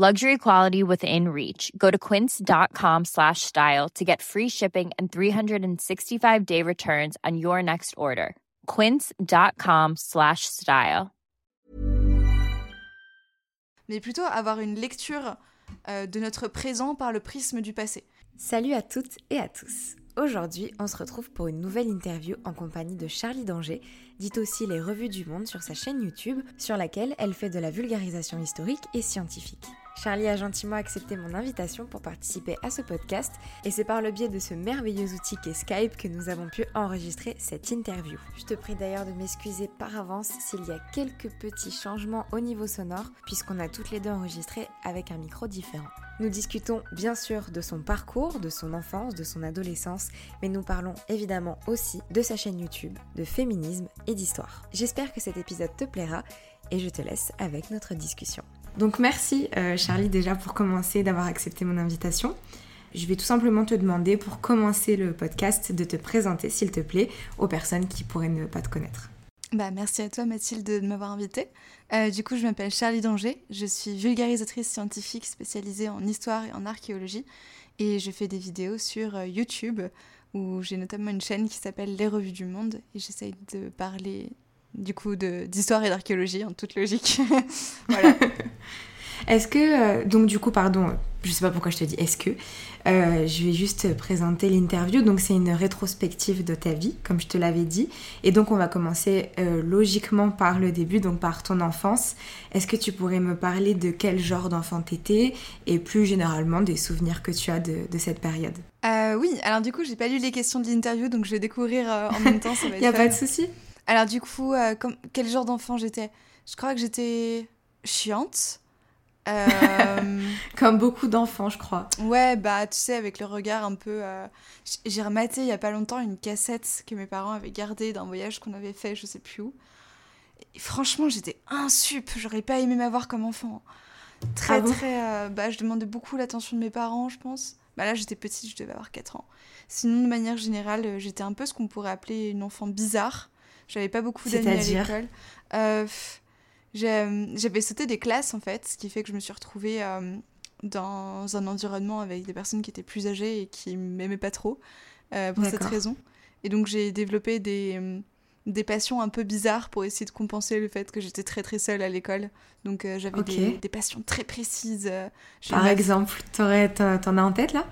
Luxury quality within reach. Go to quince.com slash style to get free shipping and 365 day returns on your next order. Quince.com slash style. mais plutôt avoir une lecture euh, de notre présent par le prisme du passé. Salut à toutes et à tous. Aujourd'hui, on se retrouve pour une nouvelle interview en compagnie de Charlie Danger, dit aussi les revues du monde sur sa chaîne YouTube, sur laquelle elle fait de la vulgarisation historique et scientifique. Charlie a gentiment accepté mon invitation pour participer à ce podcast et c'est par le biais de ce merveilleux outil qu'est Skype que nous avons pu enregistrer cette interview. Je te prie d'ailleurs de m'excuser par avance s'il y a quelques petits changements au niveau sonore puisqu'on a toutes les deux enregistré avec un micro différent. Nous discutons bien sûr de son parcours, de son enfance, de son adolescence, mais nous parlons évidemment aussi de sa chaîne YouTube, de féminisme et d'histoire. J'espère que cet épisode te plaira et je te laisse avec notre discussion. Donc merci euh, Charlie déjà pour commencer d'avoir accepté mon invitation. Je vais tout simplement te demander pour commencer le podcast de te présenter s'il te plaît aux personnes qui pourraient ne pas te connaître. Bah, merci à toi Mathilde de m'avoir invitée. Euh, du coup, je m'appelle Charlie Danger, je suis vulgarisatrice scientifique spécialisée en histoire et en archéologie et je fais des vidéos sur euh, YouTube où j'ai notamment une chaîne qui s'appelle Les Revues du Monde et j'essaye de parler du coup d'histoire et d'archéologie en toute logique. voilà. Est-ce que, euh, donc du coup, pardon, je sais pas pourquoi je te dis est-ce que, euh, je vais juste présenter l'interview. Donc c'est une rétrospective de ta vie, comme je te l'avais dit. Et donc on va commencer euh, logiquement par le début, donc par ton enfance. Est-ce que tu pourrais me parler de quel genre d'enfant t'étais et plus généralement des souvenirs que tu as de, de cette période? Oui, alors du coup j'ai pas lu les questions de l'interview, donc je vais découvrir en même temps. Il n'y a pas de souci. Alors du coup, comme, quel genre d'enfant j'étais? Je crois que j'étais chiante. Euh, Comme beaucoup d'enfants, je crois. Ouais, bah tu sais, avec le regard un peu. Euh, j'ai rematé il y a pas longtemps une cassette que mes parents avaient gardée d'un voyage qu'on avait fait, je sais plus où. Et franchement, j'étais insup, j'aurais pas aimé m'avoir comme enfant. Très, Ah bon? très. euh, bah, je demandais beaucoup l'attention de mes parents, je pense. Bah là, j'étais petite, je devais avoir 4 ans. Sinon, de manière générale, euh, j'étais un peu ce qu'on pourrait appeler une enfant bizarre. J'avais pas beaucoup d'amis à l'école. Euh, j'ai- J'avais sauté des classes en fait, ce qui fait que je me suis retrouvée euh, dans un environnement avec des personnes qui étaient plus âgées et qui m'aimaient pas trop euh, pour cette raison. Et donc j'ai développé des, euh, des passions un peu bizarres pour essayer de compenser le fait que j'étais très très seule à l'école. Donc euh, j'avais des, des passions très précises. euh, Par ma- exemple, t'en as en tête là?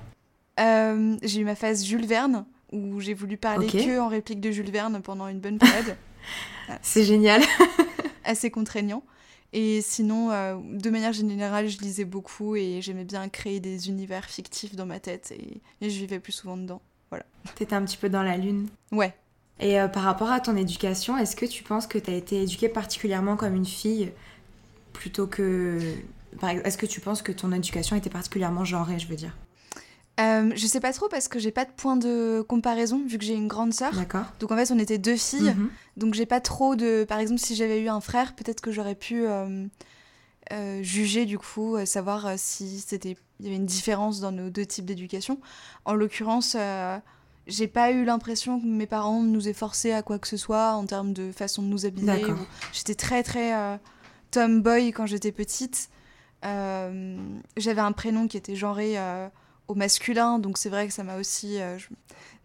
Euh, j'ai eu ma phase Jules Verne où j'ai voulu parler que en réplique de Jules Verne pendant une bonne période. C'est génial. assez contraignant. Et sinon, euh, de manière générale, je lisais beaucoup et j'aimais bien créer des univers fictifs dans ma tête et, et je vivais plus souvent dedans. T'étais un petit peu dans la lune. Ouais. Et euh, par rapport à ton éducation, est-ce que tu penses que t'as été éduquée particulièrement comme une fille plutôt que... Est-ce que tu penses que ton éducation était particulièrement genrée, je veux dire? Euh, je sais pas trop parce que j'ai pas de point de comparaison vu que j'ai une grande sœur. D'accord. Donc en fait, on était deux filles. Mhm. Donc j'ai pas trop de. Par exemple, si j'avais eu un frère, peut-être que j'aurais pu euh, euh, juger du coup, euh, savoir si c'était il y avait une différence dans nos deux types d'éducation. En l'occurrence, j'ai pas eu l'impression que mes parents nous aient forcés à quoi que ce soit en termes de façon de nous habiller. J'étais très très tomboy quand j'étais petite. J'avais un prénom qui était genré au masculin, donc c'est vrai que ça m'a aussi. Euh,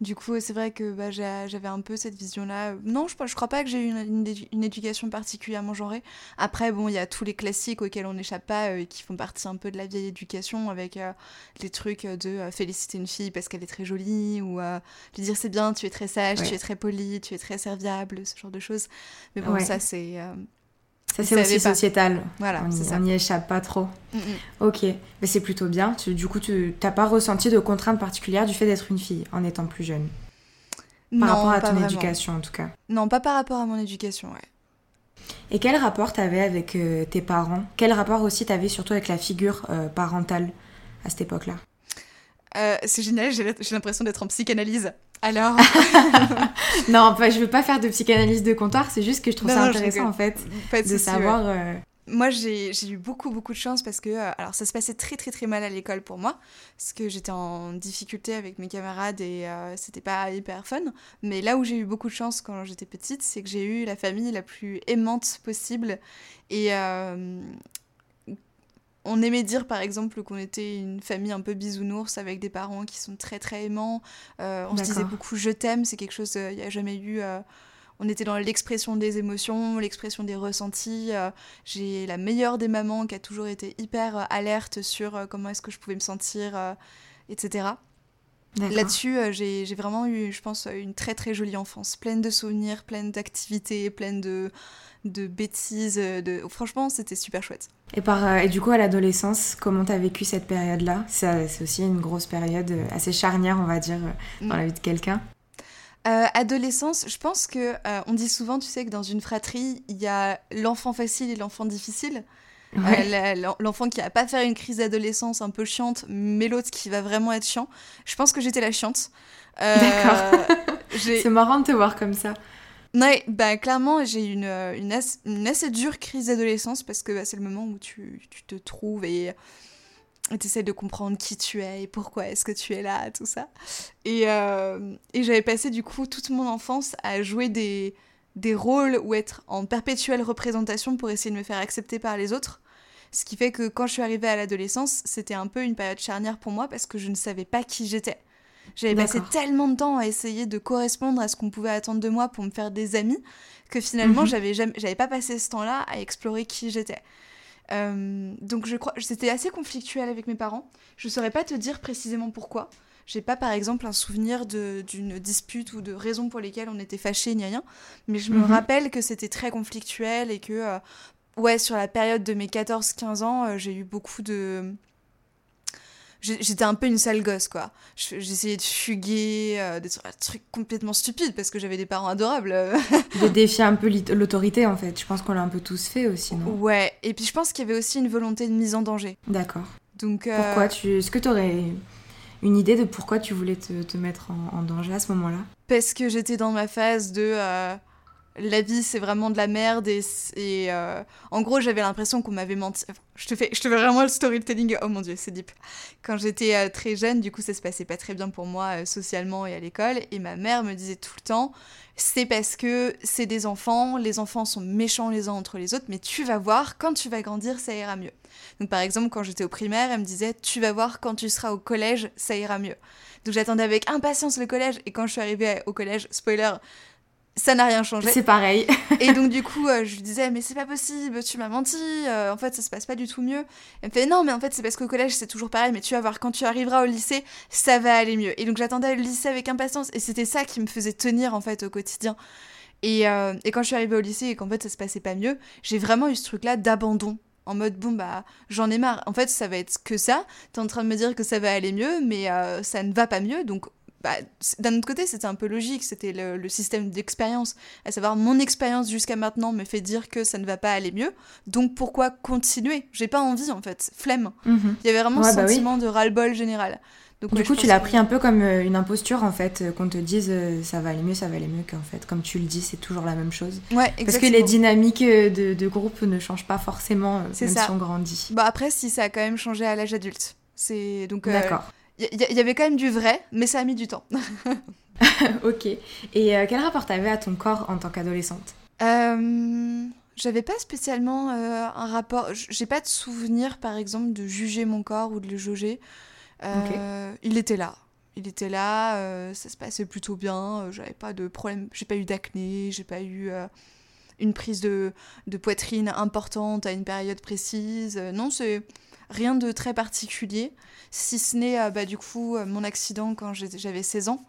du coup, c'est vrai que bah, j'avais un peu cette vision-là. Non, je, je crois pas que j'ai eu une, éducation particulièrement genrée. Après, bon, il y a tous les classiques auxquels on n'échappe pas, euh, qui font partie un peu de la vieille éducation, avec euh, les trucs de féliciter une fille parce qu'elle est très jolie, ou lui dire c'est bien, tu es très sage, tu es très poli, tu es très serviable, ce genre de choses. Mais bon, ça, c'est ça, c'est aussi sociétal. Voilà, on n'y échappe pas trop. Mm, mm. Ok, mais c'est plutôt bien. du coup, tu n'as pas ressenti de contraintes particulières du fait d'être une fille en étant plus jeune? Par rapport à ton éducation, en tout cas. Non, pas par rapport à mon éducation, ouais. Et quel rapport t'avais avec euh, tes parents? Quel rapport aussi t'avais surtout avec la figure euh, parentale à cette époque-là? Euh, C'est génial, j'ai l'impression d'être en psychanalyse. Alors Non, je veux pas faire de psychanalyse de comptoir, c'est juste que je trouve ça intéressant en fait de, savoir. Euh, moi, j'ai eu beaucoup, beaucoup de chance parce que, euh, alors, ça se passait très, très, très mal à l'école pour moi, parce que j'étais en difficulté avec mes camarades et euh, c'était pas hyper fun. Mais là où j'ai eu beaucoup de chance quand j'étais petite, c'est que j'ai eu la famille la plus aimante possible. Et, on aimait dire par exemple qu'on était une famille un peu bisounours avec des parents qui sont très très aimants. Euh, on se disait beaucoup je t'aime, c'est quelque chose, il euh, n'y a jamais eu. Euh, on était dans l'expression des émotions, l'expression des ressentis. J'ai la meilleure des mamans qui a toujours été hyper alerte sur comment est-ce que je pouvais me sentir, etc. Là-dessus, j'ai vraiment eu, je pense, une très très jolie enfance, pleine de souvenirs, pleine d'activités, pleine de, de bêtises. De... Franchement, c'était super chouette. Et, par, euh, et du coup, à l'adolescence, comment t'as vécu cette période-là? C'est aussi une grosse période euh, assez charnière, on va dire, euh, dans la vie de quelqu'un. adolescence, je pense que on dit souvent, tu sais, que dans une fratrie, il y a l'enfant facile et l'enfant difficile. L'enfant qui va pas faire une crise d'adolescence un peu chiante, mais l'autre qui va vraiment être chiant. Je pense que j'étais la chiante. D'accord. C'est marrant de te voir comme ça. Ouais, bah clairement, j'ai une, euh, une, assez, dure crise d'adolescence parce que bah, c'est le moment où tu, tu te trouves et tu essaies de comprendre qui tu es et pourquoi est-ce que tu es là, tout ça. Et, euh, et j'avais passé du coup toute mon enfance à jouer des, des rôles ou être en perpétuelle représentation pour essayer de me faire accepter par les autres. Ce qui fait que quand je suis arrivée à l'adolescence, c'était un peu une période charnière pour moi parce que je ne savais pas qui j'étais. J'avais passé tellement de temps à essayer de correspondre à ce qu'on pouvait attendre de moi pour me faire des amis que finalement, mhm. j'avais j'avais pas passé ce temps-là à explorer qui j'étais. Euh, donc je crois, c'était assez conflictuel avec mes parents. Je saurais pas te dire précisément pourquoi. J'ai pas par exemple un souvenir d'une dispute ou de raisons pour lesquelles on était fâchés ni rien, mais je me mhm. rappelle que c'était très conflictuel et que euh, ouais sur la période de mes 14-15 ans, euh, j'ai eu beaucoup de j'étais un peu une sale gosse, quoi. J'essayais de fuguer, euh, des trucs complètement stupides parce que j'avais des parents adorables. de défier un peu l'autorité, en fait. Je pense qu'on l'a un peu tous fait aussi, non? Ouais, et puis je pense qu'il y avait aussi une volonté de mise en danger. D'accord. Donc, euh, Pourquoi tu... Est-ce que tu aurais une idée de pourquoi tu voulais te, te mettre en, danger à ce moment-là? Parce que j'étais dans ma phase de... La vie c'est vraiment de la merde et, euh, en gros j'avais l'impression qu'on m'avait menti. je te fais, je te fais vraiment le storytelling. Oh mon dieu, c'est deep. Quand j'étais euh, très jeune, du coup ça se passait pas très bien pour moi euh, socialement et à l'école et ma mère me disait tout le temps c'est parce que c'est des enfants, les enfants sont méchants les uns entre les autres, mais tu vas voir quand tu vas grandir ça ira mieux. Donc par exemple quand j'étais au primaire, elle me disait tu vas voir quand tu seras au collège ça ira mieux. Donc j'attendais avec impatience le collège et quand je suis arrivée au collège, spoiler ça n'a rien changé. C'est pareil. et donc du coup, euh, je lui disais mais c'est pas possible, tu m'as menti, euh, en fait ça se passe pas du tout mieux. Elle me fait non mais en fait c'est parce qu'au collège c'est toujours pareil, mais tu vas voir quand tu arriveras au lycée ça va aller mieux. Et donc j'attendais le lycée avec impatience et c'était ça qui me faisait tenir en fait au quotidien. Et, euh, et quand je suis arrivée au lycée et qu'en fait ça se passait pas mieux, j'ai vraiment eu ce truc là d'abandon en mode bon bah j'en ai marre. En fait ça va être que ça. T'es en train de me dire que ça va aller mieux, mais ça ne va pas mieux. Donc bah, d'un autre côté, c'était un peu logique, c'était le, système d'expérience, à savoir mon expérience jusqu'à maintenant me fait dire que ça ne va pas aller mieux, donc pourquoi continuer? J'ai pas envie en fait, flemme. Mhm. Il y avait vraiment ce bah sentiment de ras-le-bol général. Donc, du coup, tu l'as pris un peu comme euh, une imposture en fait, euh, qu'on te dise euh, ça va aller mieux, ça va aller mieux, qu'en fait, comme tu le dis, c'est toujours la même chose. Ouais, Parce que les dynamiques de, de, groupe ne changent pas forcément, même ça. si on grandit. Bah après, si ça a quand même changé à l'âge adulte. C'est donc. D'accord. Il y, avait quand même du vrai, mais ça a mis du temps. ok. Et euh, quel rapport t'avais à ton corps en tant qu'adolescente? Euh, J'avais pas spécialement euh, un rapport. J'ai pas de souvenir, par exemple, de juger mon corps ou de le jauger. Il était là. Il était là, ça se passait plutôt bien, j'avais pas de problème, j'ai pas eu d'acné, j'ai pas eu une prise de, de, poitrine importante à une période précise. non, c'est rien de très particulier, si ce n'est bah, du coup mon accident quand j'avais 16 ans.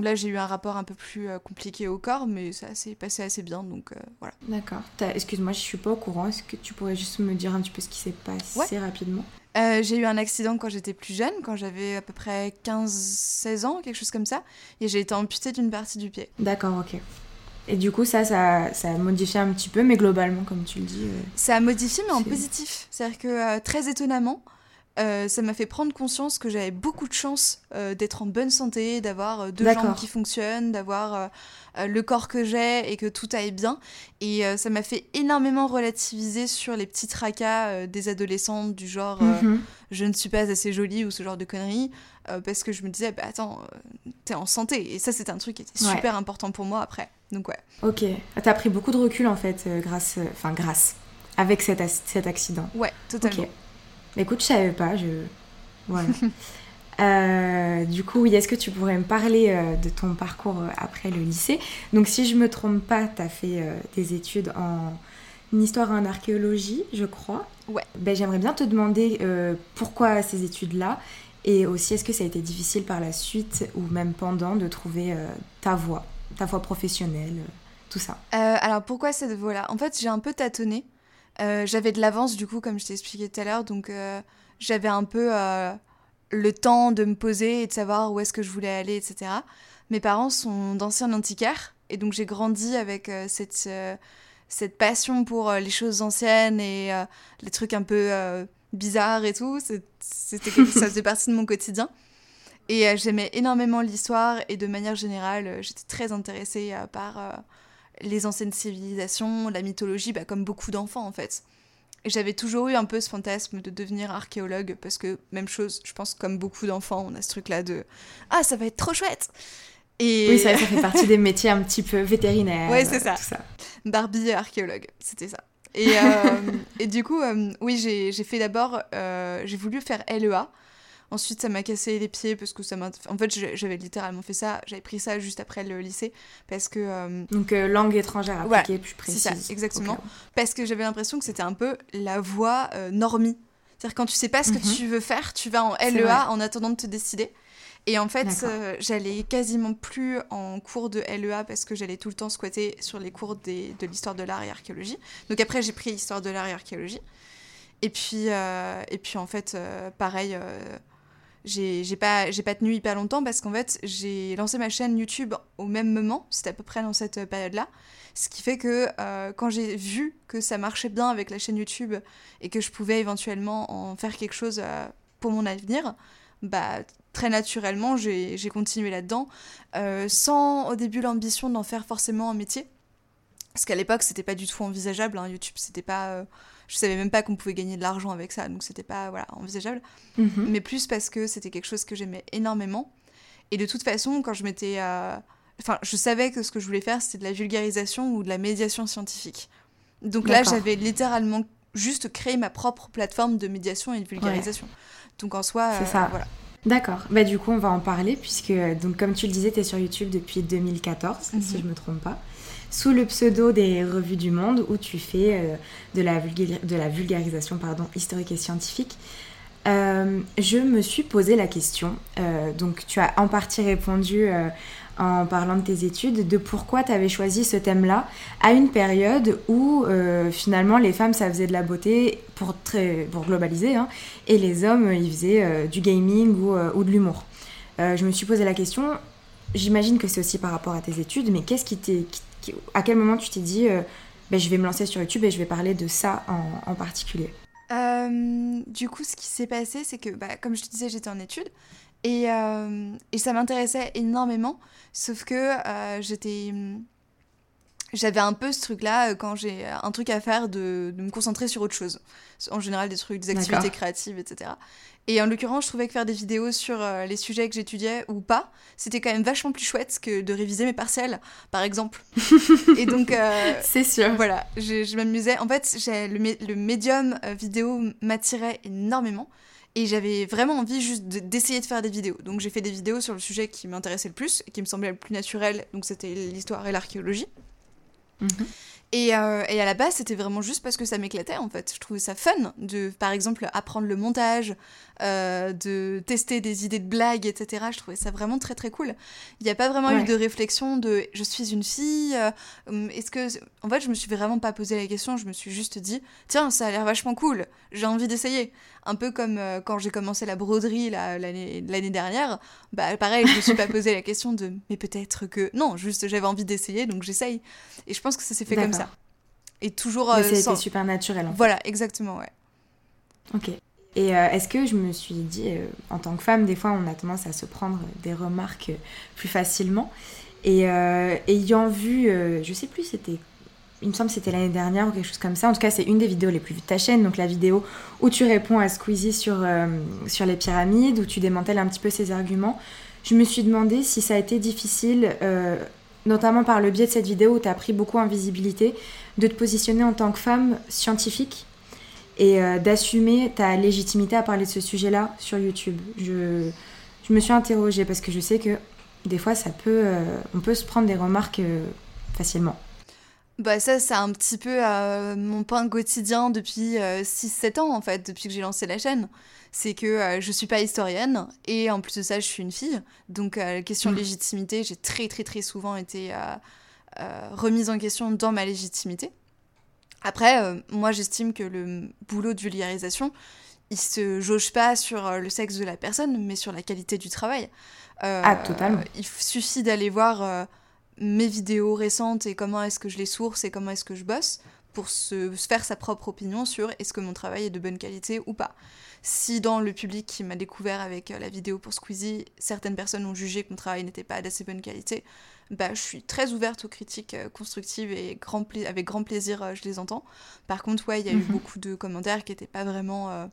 Là, j'ai eu un rapport un peu plus euh, compliqué au corps, mais ça s'est passé assez bien, donc euh, voilà. D'accord. Excuse-moi, je suis pas au courant. Est-ce que tu pourrais juste me dire un petit peu ce qui s'est passé rapidement? Euh, J'ai eu un accident quand j'étais plus jeune, quand j'avais à peu près 15-16 ans, quelque chose comme ça, et j'ai été amputée d'une partie du pied. D'accord, ok. Et du coup, ça, ça, ça, a modifié un petit peu, mais globalement, comme tu le dis. ça a modifié, mais en positif. C'est-à-dire que, très étonnamment, euh, ça m'a fait prendre conscience que j'avais beaucoup de chance euh, d'être en bonne santé, d'avoir euh, deux jambes qui fonctionnent, d'avoir le corps que j'ai et que tout aille bien. Et ça m'a fait énormément relativiser sur les petits tracas des adolescentes du genre mhm. je ne suis pas assez jolie ou ce genre de conneries. Parce que je me disais, bah attends, t'es en santé. Et ça, c'était un truc qui était super important pour moi après. Donc ouais. Ok. T'as pris beaucoup de recul en fait, grâce. Enfin, grâce. Avec cet, cet accident. Ouais, totalement. Écoute, je savais pas, je... Voilà. Euh, du coup, oui, est-ce que tu pourrais me parler euh, de ton parcours euh, après le lycée? Donc, si je me trompe pas, tu as fait des études en histoire et en archéologie, je crois. Ouais. Ben, J'aimerais bien te demander pourquoi ces études-là et aussi est-ce que ça a été difficile par la suite ou même pendant de trouver ta voie, ta voie professionnelle, tout ça? alors, pourquoi cette voie-là? En fait, j'ai un peu tâtonné. Euh, j'avais de l'avance, du coup, comme je t'ai expliqué tout à l'heure, donc euh, j'avais un peu euh, le temps de me poser et de savoir où est-ce que je voulais aller, etc. Mes parents sont d'anciens antiquaires, et donc j'ai grandi avec cette, cette passion pour les choses anciennes et les trucs un peu bizarres et tout. C'était ça faisait partie de mon quotidien. Et j'aimais énormément l'histoire et de manière générale, j'étais très intéressée par les anciennes civilisations, la mythologie, bah, comme beaucoup d'enfants en fait. Et j'avais toujours eu un peu ce fantasme de devenir archéologue, parce que même chose, je pense comme beaucoup d'enfants, on a ce truc-là de « Ah, ça va être trop chouette !» Et... Oui, ça, fait partie des métiers un petit peu vétérinaires. Ouais, c'est ça. Barbie archéologue, c'était ça. Et, euh, et, du coup, euh, oui, j'ai fait d'abord, euh, j'ai voulu faire LEA, Ensuite, ça m'a cassé les pieds parce que ça m'a. En fait, j'avais littéralement fait ça. J'avais pris ça juste après le lycée parce que. Euh, Donc, euh, langue étrangère appliquée plus précise. C'est ça, exactement. Parce que j'avais l'impression que c'était un peu la voie euh, normie. C'est-à-dire, quand tu sais pas ce que mhm. tu veux faire, tu vas en LEA en attendant de te décider. Et en fait, j'allais quasiment plus en cours de LEA parce que j'allais tout le temps squatter sur les cours des, de l'histoire de l'art et archéologie. Donc après, j'ai pris histoire de l'art et archéologie. Et puis, et puis en fait, pareil, j'ai pas, pas tenu hyper longtemps parce qu'en fait, j'ai lancé ma chaîne YouTube au même moment, c'était à peu près dans cette période-là. Ce qui fait que euh, quand j'ai vu que ça marchait bien avec la chaîne YouTube et que je pouvais éventuellement en faire quelque chose euh, pour mon avenir, bah, très naturellement, j'ai continué là-dedans, euh, sans au début l'ambition d'en faire forcément un métier. Parce qu'à l'époque, c'était pas du tout envisageable, hein, YouTube, c'était pas je savais même pas qu'on pouvait gagner de l'argent avec ça, donc c'était pas voilà, envisageable. Mhm. Mais plus parce que c'était quelque chose que j'aimais énormément. Et de toute façon, quand je m'étais. Euh, enfin, je savais que ce que je voulais faire, c'était de la vulgarisation ou de la médiation scientifique. Donc là, j'avais littéralement juste créé ma propre plateforme de médiation et de vulgarisation. Donc en soi, c'est ça. voilà. D'accord. Bah, du coup, on va en parler, puisque, donc, comme tu le disais, tu es sur YouTube depuis 2014, si mhm. je me trompe pas sous le pseudo des revues du monde où tu fais euh, de, la de, la vulgarisation pardon, historique et scientifique. Euh, je me suis posé la question, euh, donc tu as en partie répondu en parlant de tes études, de pourquoi tu avais choisi ce thème-là à une période où finalement les femmes ça faisait de la beauté pour, très, pour globaliser, hein, et les hommes ils faisaient du gaming ou, ou de l'humour. je me suis posé la question, j'imagine que c'est aussi par rapport à tes études, mais qu'est-ce qui, qui à quel moment tu t'es dit, euh, ben, je vais me lancer sur YouTube et je vais parler de ça en, particulier? Euh, Du coup, ce qui s'est passé, c'est que, bah, comme je te disais, j'étais en études et, euh, et ça m'intéressait énormément, sauf que j'étais j'avais un peu ce truc-là quand j'ai un truc à faire de, de, me concentrer sur autre chose. En général, des trucs, des activités créatives, etc. Et en l'occurrence, je trouvais que faire des vidéos sur euh, les sujets que j'étudiais ou pas, c'était quand même vachement plus chouette que de réviser mes partiels, par exemple. et donc, euh, c'est sûr. Voilà, je, m'amusais. En fait, le, le médium euh, vidéo m'attirait énormément. Et j'avais vraiment envie juste d'essayer de faire des vidéos. Donc j'ai fait des vidéos sur le sujet qui m'intéressait le plus, et qui me semblait le plus naturel, donc c'était l'histoire et l'archéologie. Mhm. Euh, et, à la base, c'était vraiment juste parce que ça m'éclatait en fait. Je trouvais ça fun de, par exemple, apprendre le montage, euh, de tester des idées de blagues, etc. Je trouvais ça vraiment très très cool. Il n'y a pas vraiment eu de réflexion de je suis une fille. Euh, hum, est-ce que. En fait, je me suis vraiment pas posé la question. Je me suis juste dit tiens, ça a l'air vachement cool. J'ai envie d'essayer. Un peu comme quand j'ai commencé la broderie l'année dernière. Bah pareil, je me suis pas posé la question de mais peut-être que. Non, juste j'avais envie d'essayer donc j'essaye. Et je pense que ça s'est fait comme ça. Et toujours. Euh, ça super naturel. En fait. Voilà, exactement, ouais. Ok. Et euh, est-ce que je me suis dit, euh, en tant que femme, des fois, on a tendance à se prendre des remarques plus facilement. Et ayant vu, je sais plus, c'était, il me semble que c'était l'année dernière ou quelque chose comme ça. En tout cas, c'est une des vidéos les plus vues de ta chaîne. Donc la vidéo où tu réponds à Squeezie sur, sur les pyramides, où tu démantèles un petit peu ses arguments. Je me suis demandé si ça a été difficile notamment par le biais de cette vidéo où tu as pris beaucoup en visibilité, de te positionner en tant que femme scientifique et euh, d'assumer ta légitimité à parler de ce sujet-là sur YouTube. Je, je, me suis interrogée parce que je sais que des fois, ça peut, euh, on peut se prendre des remarques euh, facilement. Bah ça, c'est un petit peu mon pain quotidien depuis 6-7 ans, en fait, depuis que j'ai lancé la chaîne c'est que euh, je suis pas historienne et en plus de ça, je suis une fille. Donc, euh, la question de mm. légitimité, j'ai très, très, très souvent été euh, remise en question dans ma légitimité. Après, moi, j'estime que le boulot de vulgarisation, il se jauge pas sur le sexe de la personne, mais sur la qualité du travail. ah, totalement. Il suffit d'aller voir mes vidéos récentes et comment est-ce que je les source et comment est-ce que je bosse pour se, faire sa propre opinion sur est-ce que mon travail est de bonne qualité ou pas. Si dans le public qui m'a découvert avec euh, la vidéo pour Squeezie, certaines personnes ont jugé que mon travail n'était pas d'assez bonne qualité, bah, je suis très ouverte aux critiques euh, constructives et grand avec grand plaisir euh, je les entends. Par contre, ouais, il y a eu mhm. beaucoup de commentaires qui n'étaient pas vraiment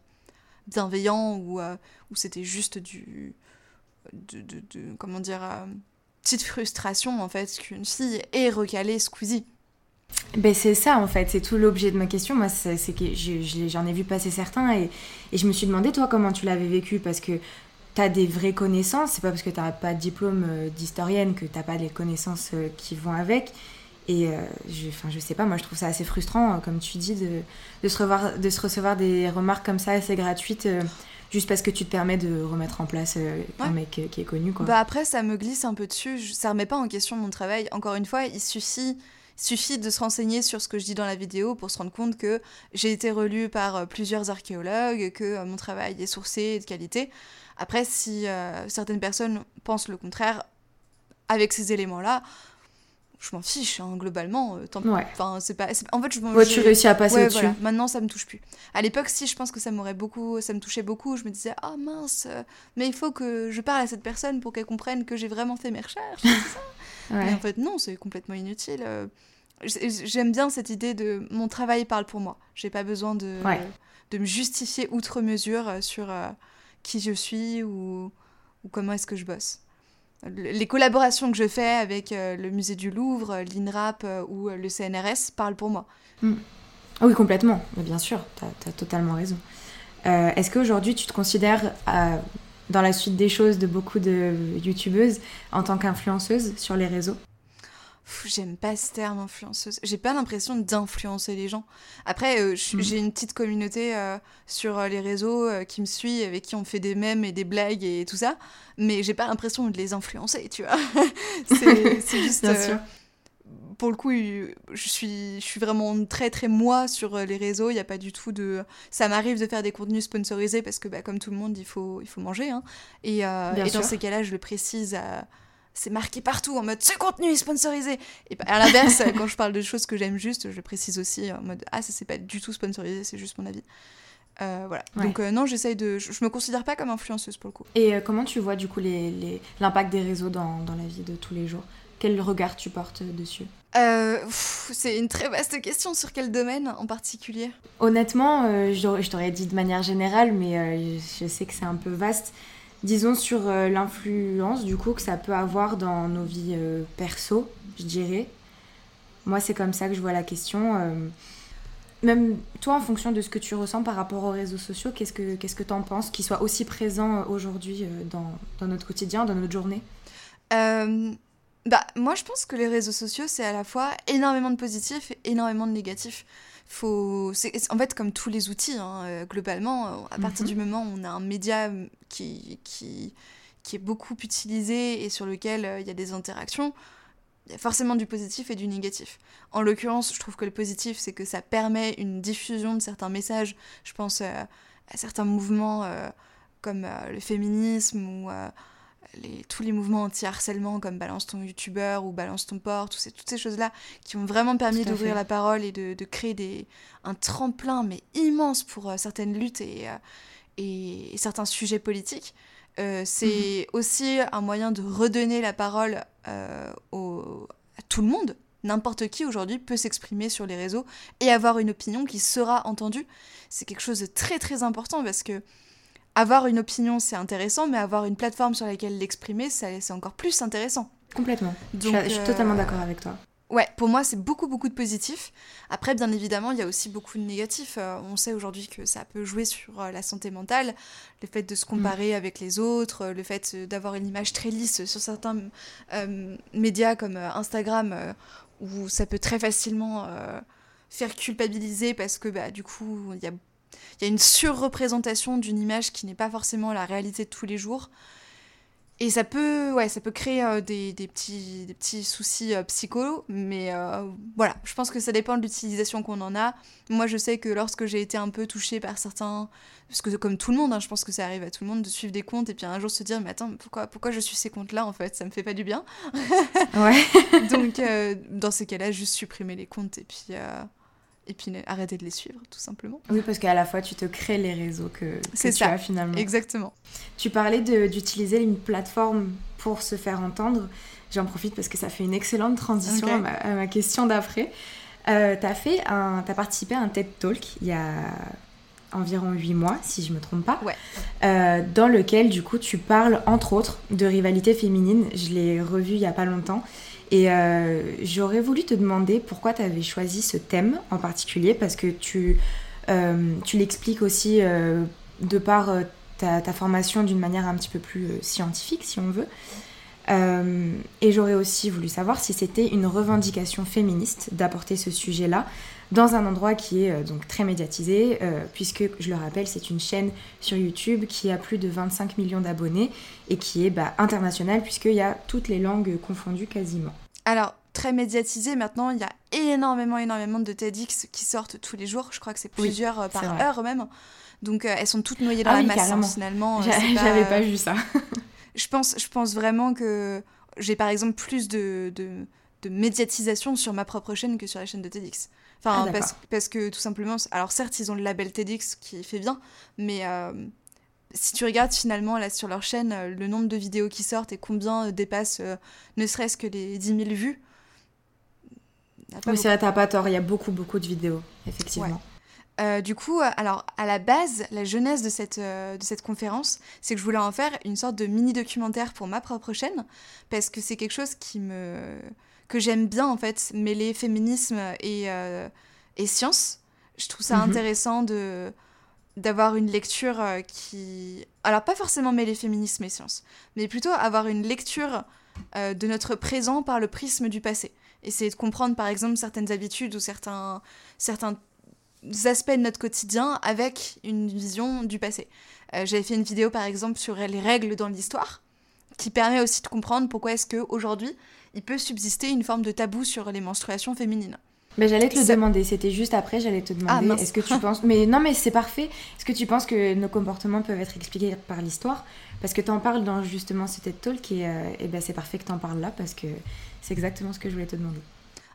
bienveillants ou, ou c'était juste du. De, de, comment dire. Petite frustration en fait qu'une fille ait recalé Squeezie. Ben c'est ça en fait, c'est tout l'objet de ma question. Moi, c'est que j'en ai vu passer certains et, je me suis demandé, toi, comment tu l'avais vécu? Parce que tu as des vraies connaissances, c'est pas parce que tu n'as pas de diplôme euh, d'historienne que tu n'as pas les connaissances euh, qui vont avec. Et euh, je, enfin, je sais pas, moi je trouve ça assez frustrant, comme tu dis, de, se revoir, de se recevoir des remarques comme ça assez gratuites juste parce que tu te permets de remettre en place un mec qui est connu. Quoi. Bah après, ça me glisse un peu dessus, ça remet pas en question mon travail. Encore une fois, il suffit suffit de se renseigner sur ce que je dis dans la vidéo pour se rendre compte que j'ai été relue par euh, plusieurs archéologues, que euh, mon travail est sourcé et de qualité. Après, si euh, certaines personnes pensent le contraire, avec ces éléments-là, je m'en fiche, hein, globalement. tant Enfin, c'est pas, En fait, je ouais, tu réussis à passer au-dessus. Maintenant, ça me touche plus. À l'époque, si, je pense que ça m'aurait beaucoup... Ça me touchait beaucoup. Je me disais, ah mince, mais il faut que je parle à cette personne pour qu'elle comprenne que j'ai vraiment fait mes recherches. Mais en fait, non, c'est complètement inutile. J'aime bien cette idée de mon travail parle pour moi. J'ai pas besoin de, de me justifier outre mesure euh, sur euh, qui je suis ou, ou comment est-ce que je bosse. Les collaborations que je fais avec euh, le musée du Louvre, l'INRAP ou le CNRS parlent pour moi. Hmm. Ah oui, complètement, bien sûr, tu as, totalement raison. Est-ce qu'aujourd'hui tu te considères, dans la suite des choses de beaucoup de youtubeuses, en tant qu'influenceuse sur les réseaux? J'aime pas ce terme influenceuse. J'ai pas l'impression d'influencer les gens. Après, euh, hmm. j'ai une petite communauté euh, sur euh, les réseaux qui me suit, avec qui on fait des mèmes et des blagues et tout ça. Mais j'ai pas l'impression de les influencer, tu vois. c'est juste. Pour le coup, je suis, je suis vraiment très très moi sur les réseaux. Il n'y a pas du tout de. Ça m'arrive de faire des contenus sponsorisés parce que, bah, comme tout le monde, il faut, il faut manger. Hein. Et, et dans ces cas-là, je le précise à c'est marqué partout en mode ce contenu est sponsorisé. Et à l'inverse, quand je parle de choses que j'aime juste, je précise aussi en mode ah ça c'est pas du tout sponsorisé, c'est juste mon avis. Euh, voilà. Donc euh, non, j'essaye de, je, me considère pas comme influenceuse pour le coup. Et euh, comment tu vois du coup l'impact les, des réseaux dans, dans, la vie de tous les jours? Quel regard tu portes dessus? C'est une très vaste question. Sur quel domaine en particulier? Honnêtement, je t'aurais dit de manière générale, mais je sais que c'est un peu vaste disons sur euh, l'influence du coup que ça peut avoir dans nos vies euh, perso, je dirais. Moi, c'est comme ça que je vois la question. Euh. même toi, en fonction de ce que tu ressens par rapport aux réseaux sociaux, qu'est-ce que qu'est-ce que t'en penses qu'ils soient aussi présents aujourd'hui dans, dans, notre quotidien, dans notre journée? Bah, moi, je pense que les réseaux sociaux, c'est à la fois énormément de positifs et énormément de négatifs. Faut... En fait, comme tous les outils, hein, euh, globalement, à partir du mhm. moment où on a un média euh, qui, qui, qui est beaucoup utilisé et sur lequel euh, il y a des interactions, il y a forcément du positif et du négatif. En l'occurrence, je trouve que le positif, c'est que ça permet une diffusion de certains messages. Je pense à certains mouvements comme le féminisme ou tous les mouvements anti-harcèlement comme Balance ton youtubeur ou Balance ton port, toutes ces, toutes ces choses-là qui ont vraiment permis d'ouvrir la parole et de, créer des, un tremplin mais immense pour euh, certaines luttes et, euh, et, certains sujets politiques. Euh, c'est mhm. aussi un moyen de redonner la parole au, à tout le monde. N'importe qui aujourd'hui peut s'exprimer sur les réseaux et avoir une opinion qui sera entendue. C'est quelque chose de très très important parce que avoir une opinion, c'est intéressant, mais avoir une plateforme sur laquelle l'exprimer, c'est encore plus intéressant. Complètement. Donc, je, suis, totalement d'accord avec toi. Ouais, pour moi, c'est beaucoup, beaucoup de positifs. Après, bien évidemment, il y a aussi beaucoup de négatifs. Euh, on sait aujourd'hui que ça peut jouer sur euh, la santé mentale, le fait de se comparer mm. avec les autres, le fait d'avoir une image très lisse sur certains euh, médias comme Instagram, où ça peut très facilement faire culpabiliser parce que bah, du coup, il y a il y a une surreprésentation d'une image qui n'est pas forcément la réalité de tous les jours. Et ça peut, ouais, ça peut créer euh, des, des, petits, des petits soucis euh, psycho, mais euh, voilà, je pense que ça dépend de l'utilisation qu'on en a. Moi, je sais que lorsque j'ai été un peu touchée par certains, parce que comme tout le monde, hein, je pense que ça arrive à tout le monde de suivre des comptes et puis un jour se dire, mais attends, pourquoi, pourquoi je suis ces comptes-là en fait? Ça me fait pas du bien. ouais. Donc, dans ces cas-là, juste supprimer les comptes et puis et puis arrêter de les suivre, tout simplement. Oui, parce qu'à la fois, tu te crées les réseaux que, que tu as finalement. Exactement. Tu parlais d'utiliser une plateforme pour se faire entendre. J'en profite parce que ça fait une excellente transition à, ma, question d'après. Euh, tu as, as participé à un TED Talk il y a environ 8 mois, si je me trompe pas, ouais. Euh, dans lequel du coup tu parles entre autres de rivalité féminine. Je l'ai revu il y a pas longtemps et euh, j'aurais voulu te demander pourquoi tu avais choisi ce thème en particulier, parce que tu, euh, tu l'expliques aussi euh, de par ta, ta formation d'une manière un petit peu plus scientifique, si on veut. et j'aurais aussi voulu savoir si c'était une revendication féministe d'apporter ce sujet-là dans un endroit qui est donc très médiatisé, puisque je le rappelle, c'est une chaîne sur YouTube qui a plus de 25 millions d'abonnés et qui est bah, internationale, puisqu'il y a toutes les langues confondues quasiment. Alors, très médiatisé maintenant, il y a énormément, énormément de TEDx qui sortent tous les jours. Je crois que c'est plusieurs euh, par heure même. Donc, euh, elles sont toutes noyées dans ah la masse, hein, finalement. Euh, j'avais pas... vu ça. je, pense, je pense vraiment que j'ai, par exemple, plus de, de, médiatisation sur ma propre chaîne que sur la chaîne de TEDx. Enfin, ah, parce, parce, que tout simplement, alors certes, ils ont le label TEDx qui fait bien, mais si tu regardes finalement là sur leur chaîne euh, le nombre de vidéos qui sortent et combien euh, dépassent euh, ne serait-ce que les 10 000 vues. Oui, c'est vrai, t'as pas tort, il y a beaucoup, beaucoup de vidéos, effectivement. du coup, alors à la base, la jeunesse de cette, de cette conférence, c'est que je voulais en faire une sorte de mini-documentaire pour ma propre chaîne, parce que c'est quelque chose qui me... que j'aime bien en fait, mêler féminisme et, et science. Je trouve ça mhm. intéressant de d'avoir une lecture euh, qui... Alors pas forcément mêler féminisme et science, mais plutôt avoir une lecture euh, de notre présent par le prisme du passé. Essayer de comprendre par exemple certaines habitudes ou certains, certains aspects de notre quotidien avec une vision du passé. Euh, j'avais fait une vidéo par exemple sur les règles dans l'histoire, qui permet aussi de comprendre pourquoi est-ce qu'aujourd'hui il peut subsister une forme de tabou sur les menstruations féminines. Mais j'allais te le demander, c'était juste après, j'allais te demander, ah, est-ce que tu penses... Mais non, mais c'est parfait. Est-ce que tu penses que nos comportements peuvent être expliqués par l'histoire? Parce que tu en parles dans justement ce TED Talk et, euh, et ben, c'est parfait que tu en parles là parce que c'est exactement ce que je voulais te demander.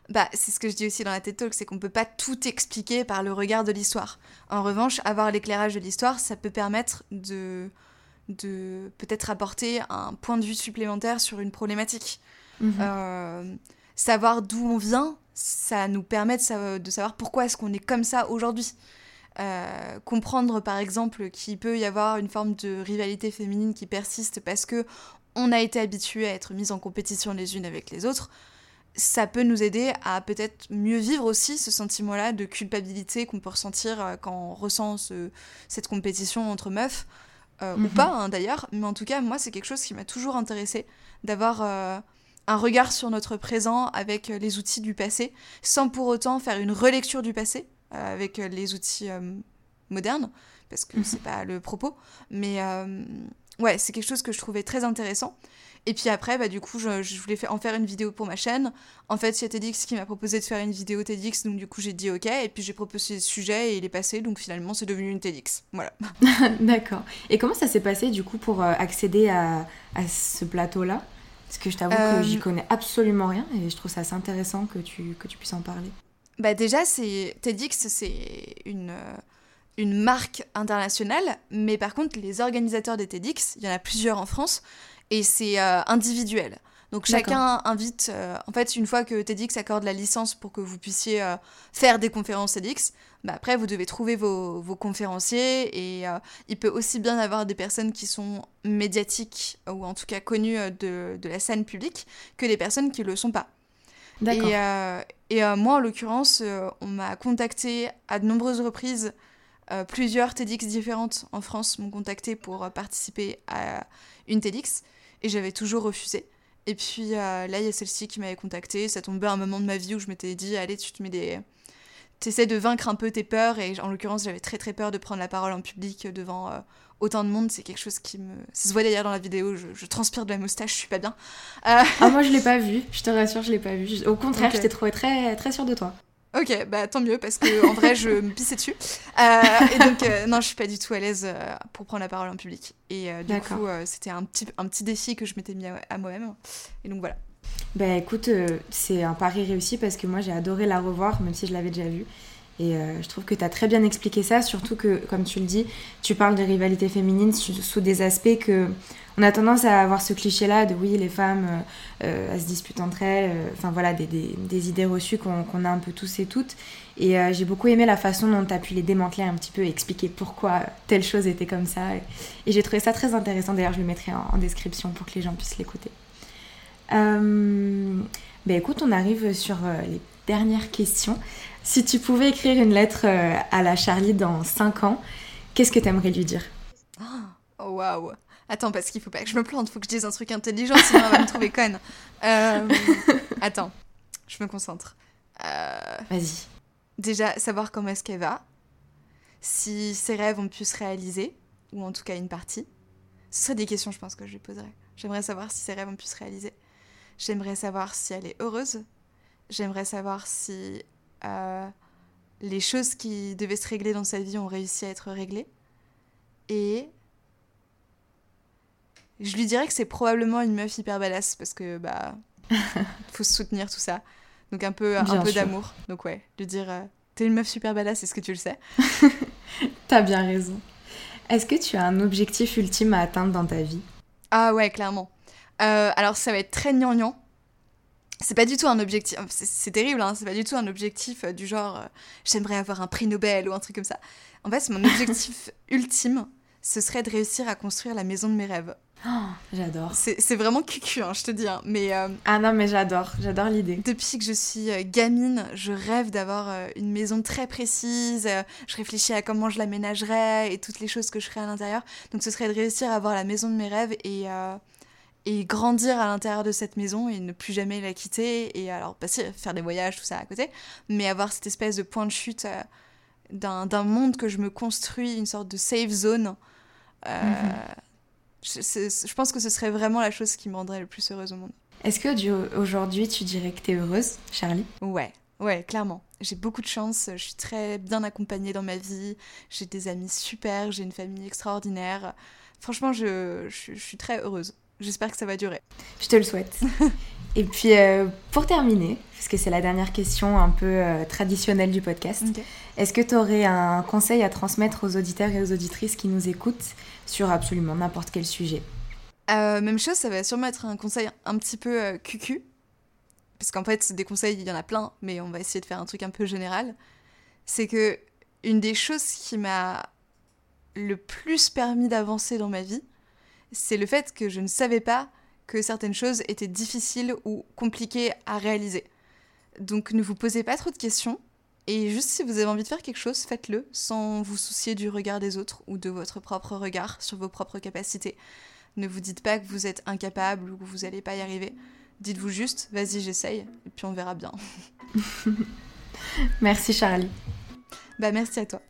Bah, c'est ce que je dis aussi dans la TED Talk, c'est qu'on peut pas tout expliquer par le regard de l'histoire. En revanche, avoir l'éclairage de l'histoire, ça peut permettre de, de peut-être apporter un point de vue supplémentaire sur une problématique. Mhm. Euh, savoir d'où on vient, ça nous permet de, savoir pourquoi est-ce qu'on est comme ça aujourd'hui. Euh, comprendre par exemple qu'il peut y avoir une forme de rivalité féminine qui persiste parce que on a été habitué à être mis en compétition les unes avec les autres, ça peut nous aider à peut-être mieux vivre aussi ce sentiment-là de culpabilité qu'on peut ressentir euh, quand on ressent cette compétition entre meufs, euh, ou mhm. pas hein, d'ailleurs, mais en tout cas, moi, c'est quelque chose qui m'a toujours intéressé, d'avoir euh, un regard sur notre présent avec les outils du passé, sans pour autant faire une relecture du passé avec les outils modernes, parce que mhm. c'est pas le propos, mais ouais, c'est quelque chose que je trouvais très intéressant. Et puis après, bah, du coup, je, voulais en faire une vidéo pour ma chaîne. En fait, il y a TEDx qui m'a proposé de faire une vidéo TEDx, donc du coup, j'ai dit OK. Et puis j'ai proposé le sujet et il est passé, donc finalement, c'est devenu une TEDx. Voilà. D'accord. Et comment ça s'est passé, du coup, pour euh, accéder à, ce plateau-là? Parce que je t'avoue que j'y euh, connais absolument rien et je trouve ça assez intéressant que tu, que tu puisses en parler. Bah déjà, TEDx, c'est une une marque internationale, mais par contre, les organisateurs des TEDx, il y en a plusieurs en France, et c'est euh, individuel. Donc chacun invite, euh, en fait, une fois que TEDx accorde la licence pour que vous puissiez euh, faire des conférences TEDx, bah après vous devez trouver vos, vos conférenciers et il peut aussi bien avoir des personnes qui sont médiatiques ou en tout cas connues de, de la scène publique que des personnes qui ne le sont pas. Et, et moi, en l'occurrence, on m'a contacté à de nombreuses reprises plusieurs TEDx différentes en France m'ont contacté pour participer à une TEDx et j'avais toujours refusé. Et puis euh, là, il y a celle-ci qui m'avait contacté. Ça tombait à un moment de ma vie où je m'étais dit, allez, tu te mets des. T'essaies de vaincre un peu tes peurs. Et en l'occurrence, j'avais très très peur de prendre la parole en public devant euh, autant de monde. C'est quelque chose qui me. Ça se voit d'ailleurs dans la vidéo, je, transpire de la moustache, je suis pas bien. Euh, ah, moi, je l'ai pas vu, je te rassure, je l'ai pas vu. Au contraire, je t'ai trouvé très, très sûre de toi. Ok, bah tant mieux parce que en vrai je me pissais dessus. Euh, et donc euh, non, je suis pas du tout à l'aise euh, pour prendre la parole en public. Et du coup, c'était un petit, un petit défi que je m'étais mis à, moi-même. Et donc voilà. Bah écoute, c'est un pari réussi parce que moi j'ai adoré la revoir, même si je l'avais déjà vue. Et je trouve que tu as très bien expliqué ça, surtout que, comme tu le dis, tu parles des rivalités féminines sous des aspects que on a tendance à avoir ce cliché-là de oui, les femmes, euh, euh, elles se disputent entre elles, euh, enfin voilà, des, des, idées reçues qu'on a un peu tous et toutes. Et j'ai beaucoup aimé la façon dont tu as pu les démanteler un petit peu et expliquer pourquoi telle chose était comme ça. Et, j'ai trouvé ça très intéressant. D'ailleurs, je le mettrai en, description pour que les gens puissent l'écouter. Ben écoute, on arrive sur les dernières questions. Si tu pouvais écrire une lettre à la Charlie dans 5 ans, qu'est-ce que tu aimerais lui dire? Oh waouh Attends, parce qu'il faut pas que je me plante, faut que je dise un truc intelligent, sinon elle va me trouver conne. Euh, attends, je me concentre. Euh, Vas-y. Déjà, savoir comment est-ce qu'elle va, si ses rêves ont pu se réaliser, ou en tout cas une partie. Ce seraient des questions, je pense, que je lui poserais. J'aimerais savoir si ses rêves ont pu se réaliser. J'aimerais savoir si elle est heureuse. J'aimerais savoir si euh, les choses qui devaient se régler dans sa vie ont réussi à être réglées. Et je lui dirais que c'est probablement une meuf hyper badass parce que bah faut se soutenir tout ça. Donc un peu un peu d'amour. Donc ouais, lui dire euh, t'es une meuf super badass, est-ce que tu le sais? T'as bien raison. Est-ce que tu as un objectif ultime à atteindre dans ta vie? Ah ouais, clairement. Euh, alors ça va être très gnangnan. C'est pas du tout un objectif, c'est terrible, hein, c'est pas du tout un objectif euh, du genre j'aimerais avoir un prix Nobel ou un truc comme ça. En fait, mon objectif ultime, ce serait de réussir à construire la maison de mes rêves. Oh, j'adore. C'est vraiment cucu, hein, je te dis. Hein. Mais, euh, ah non, mais j'adore, j'adore l'idée. Depuis que je suis euh, gamine, je rêve d'avoir euh, une maison très précise. je réfléchis à comment je l'aménagerais et toutes les choses que je ferais à l'intérieur. Donc ce serait de réussir à avoir la maison de mes rêves et, et grandir à l'intérieur de cette maison et ne plus jamais la quitter. Et alors, pas faire des voyages, tout ça à côté, mais avoir cette espèce de point de chute d'un monde que je me construis, une sorte de safe zone. Mhm. je, pense que ce serait vraiment la chose qui me rendrait le plus heureuse au monde. Est-ce que aujourd'hui tu dirais que tu es heureuse, Charlie? Ouais, ouais, clairement. J'ai beaucoup de chance, je suis très bien accompagnée dans ma vie, j'ai des amis super, j'ai une famille extraordinaire. Franchement, je, je, suis très heureuse. J'espère que ça va durer. Je te le souhaite. Et puis, euh, pour terminer, parce que c'est la dernière question un peu euh, traditionnelle du podcast, est-ce que tu aurais un conseil à transmettre aux auditeurs et aux auditrices qui nous écoutent sur absolument n'importe quel sujet? Euh, Même chose, ça va sûrement être un conseil un petit peu cucu. Parce qu'en fait, des conseils, il y en a plein, mais on va essayer de faire un truc un peu général. C'est que une des choses qui m'a le plus permis d'avancer dans ma vie, c'est le fait que je ne savais pas que certaines choses étaient difficiles ou compliquées à réaliser. Donc ne vous posez pas trop de questions, et juste si vous avez envie de faire quelque chose, faites-le sans vous soucier du regard des autres ou de votre propre regard sur vos propres capacités. Ne vous dites pas que vous êtes incapable ou que vous n'allez pas y arriver. Dites-vous juste, vas-y, j'essaye, et puis on verra bien. merci Charlie. Bah merci à toi.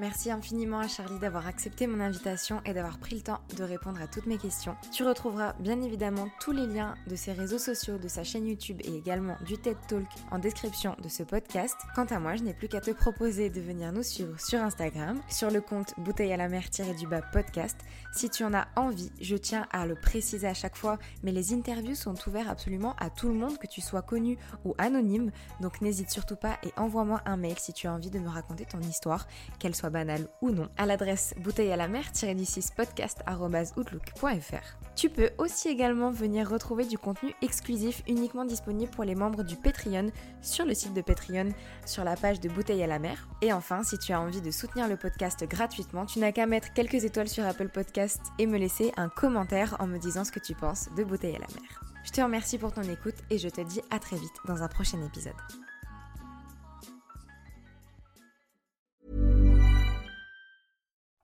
Merci infiniment à Charlie d'avoir accepté mon invitation et d'avoir pris le temps de répondre à toutes mes questions. Tu retrouveras bien évidemment tous les liens de ses réseaux sociaux, de sa chaîne YouTube et également du TED Talk en description de ce podcast. Quant à moi, je n'ai plus qu'à te proposer de venir nous suivre sur Instagram, sur le compte bouteille à la mer-du-bas podcast. Si tu en as envie, je tiens à le préciser à chaque fois, mais les interviews sont ouvertes absolument à tout le monde, que tu sois connu ou anonyme. Donc n'hésite surtout pas et envoie-moi un mail si tu as envie de me raconter ton histoire, qu'elle soit banal ou non, à l'adresse bouteille à la mer du 6 podcast.outlook.fr. Tu peux aussi également venir retrouver du contenu exclusif uniquement disponible pour les membres du Patreon sur le site de Patreon, sur la page de Bouteille à la mer. Et enfin, si tu as envie de soutenir le podcast gratuitement, tu n'as qu'à mettre quelques étoiles sur Apple Podcast et me laisser un commentaire en me disant ce que tu penses de Bouteille à la mer. Je te remercie pour ton écoute et je te dis à très vite dans un prochain épisode.